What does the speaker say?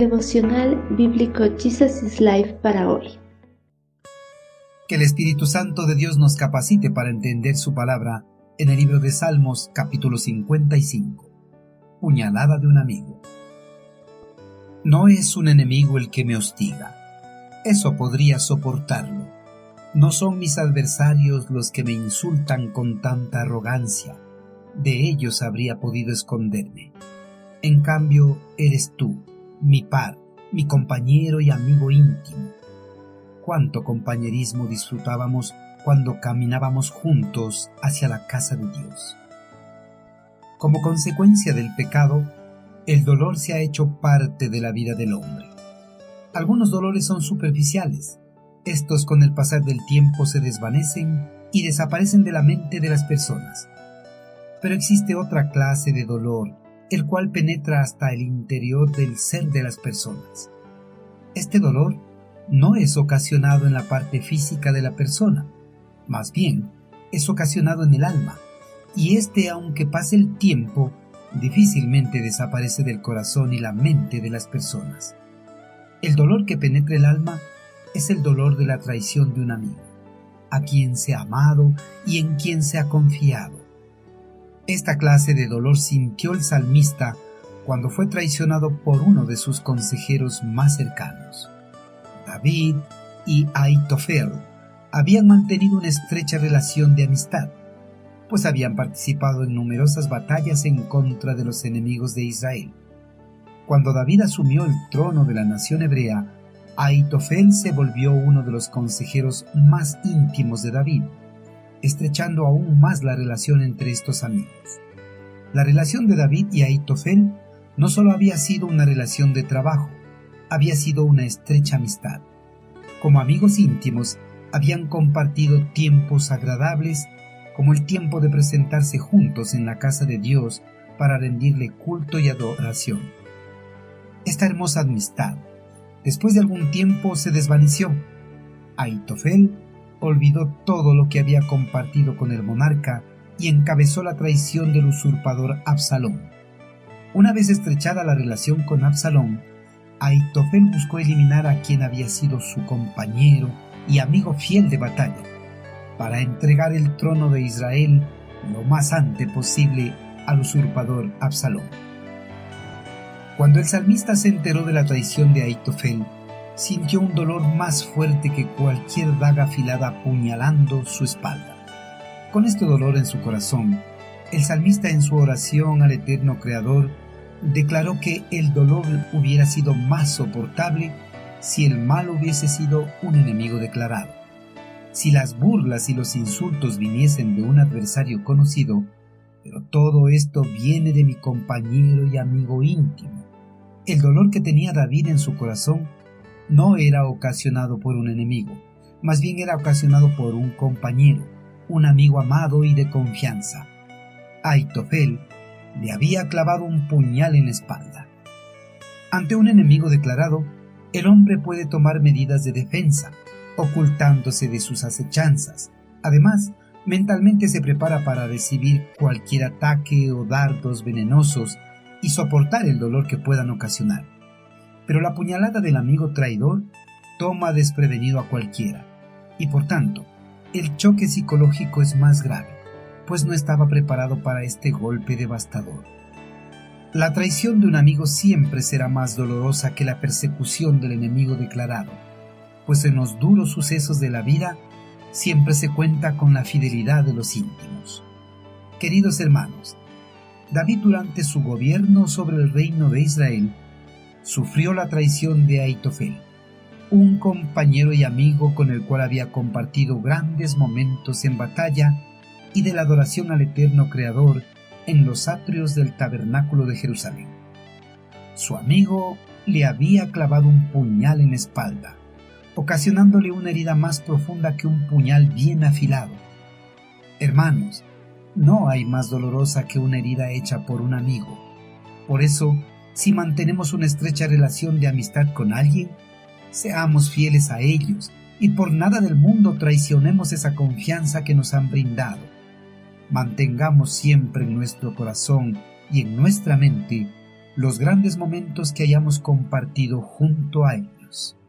Devocional Bíblico Jesus is Life para hoy. Que el Espíritu Santo de Dios nos capacite para entender su palabra en el libro de Salmos capítulo 55. Puñalada de un amigo. No es un enemigo el que me hostiga. Eso podría soportarlo. No son mis adversarios los que me insultan con tanta arrogancia. De ellos habría podido esconderme. En cambio, eres tú, mi par, mi compañero y amigo íntimo. Cuánto compañerismo disfrutábamos cuando caminábamos juntos hacia la casa de Dios. Como consecuencia del pecado, el dolor se ha hecho parte de la vida del hombre. Algunos dolores son superficiales. Estos con el pasar del tiempo se desvanecen y desaparecen de la mente de las personas. Pero existe otra clase de dolor el cual penetra hasta el interior del ser de las personas. Este dolor no es ocasionado en la parte física de la persona, más bien es ocasionado en el alma, y este aunque pase el tiempo, difícilmente desaparece del corazón y la mente de las personas. El dolor que penetra el alma es el dolor de la traición de un amigo, a quien se ha amado y en quien se ha confiado esta clase de dolor sintió el salmista cuando fue traicionado por uno de sus consejeros más cercanos. David y Aitofel habían mantenido una estrecha relación de amistad, pues habían participado en numerosas batallas en contra de los enemigos de Israel. Cuando David asumió el trono de la nación hebrea, Aitofel se volvió uno de los consejeros más íntimos de David estrechando aún más la relación entre estos amigos. La relación de David y Aitofel no solo había sido una relación de trabajo, había sido una estrecha amistad. Como amigos íntimos, habían compartido tiempos agradables, como el tiempo de presentarse juntos en la casa de Dios para rendirle culto y adoración. Esta hermosa amistad, después de algún tiempo, se desvaneció. Aitofel olvidó todo lo que había compartido con el monarca y encabezó la traición del usurpador Absalón. Una vez estrechada la relación con Absalón, Aitofel buscó eliminar a quien había sido su compañero y amigo fiel de batalla, para entregar el trono de Israel lo más antes posible al usurpador Absalón. Cuando el salmista se enteró de la traición de Aitofel, sintió un dolor más fuerte que cualquier daga afilada apuñalando su espalda. Con este dolor en su corazón, el salmista en su oración al eterno Creador declaró que el dolor hubiera sido más soportable si el mal hubiese sido un enemigo declarado. Si las burlas y los insultos viniesen de un adversario conocido, pero todo esto viene de mi compañero y amigo íntimo. El dolor que tenía David en su corazón no era ocasionado por un enemigo, más bien era ocasionado por un compañero, un amigo amado y de confianza. Aitofel le había clavado un puñal en la espalda. Ante un enemigo declarado, el hombre puede tomar medidas de defensa, ocultándose de sus acechanzas. Además, mentalmente se prepara para recibir cualquier ataque o dardos venenosos y soportar el dolor que puedan ocasionar pero la puñalada del amigo traidor toma desprevenido a cualquiera, y por tanto, el choque psicológico es más grave, pues no estaba preparado para este golpe devastador. La traición de un amigo siempre será más dolorosa que la persecución del enemigo declarado, pues en los duros sucesos de la vida siempre se cuenta con la fidelidad de los íntimos. Queridos hermanos, David durante su gobierno sobre el reino de Israel sufrió la traición de Aitofel, un compañero y amigo con el cual había compartido grandes momentos en batalla y de la adoración al eterno Creador en los atrios del tabernáculo de Jerusalén. Su amigo le había clavado un puñal en la espalda, ocasionándole una herida más profunda que un puñal bien afilado. Hermanos, no hay más dolorosa que una herida hecha por un amigo. Por eso, si mantenemos una estrecha relación de amistad con alguien, seamos fieles a ellos y por nada del mundo traicionemos esa confianza que nos han brindado. Mantengamos siempre en nuestro corazón y en nuestra mente los grandes momentos que hayamos compartido junto a ellos.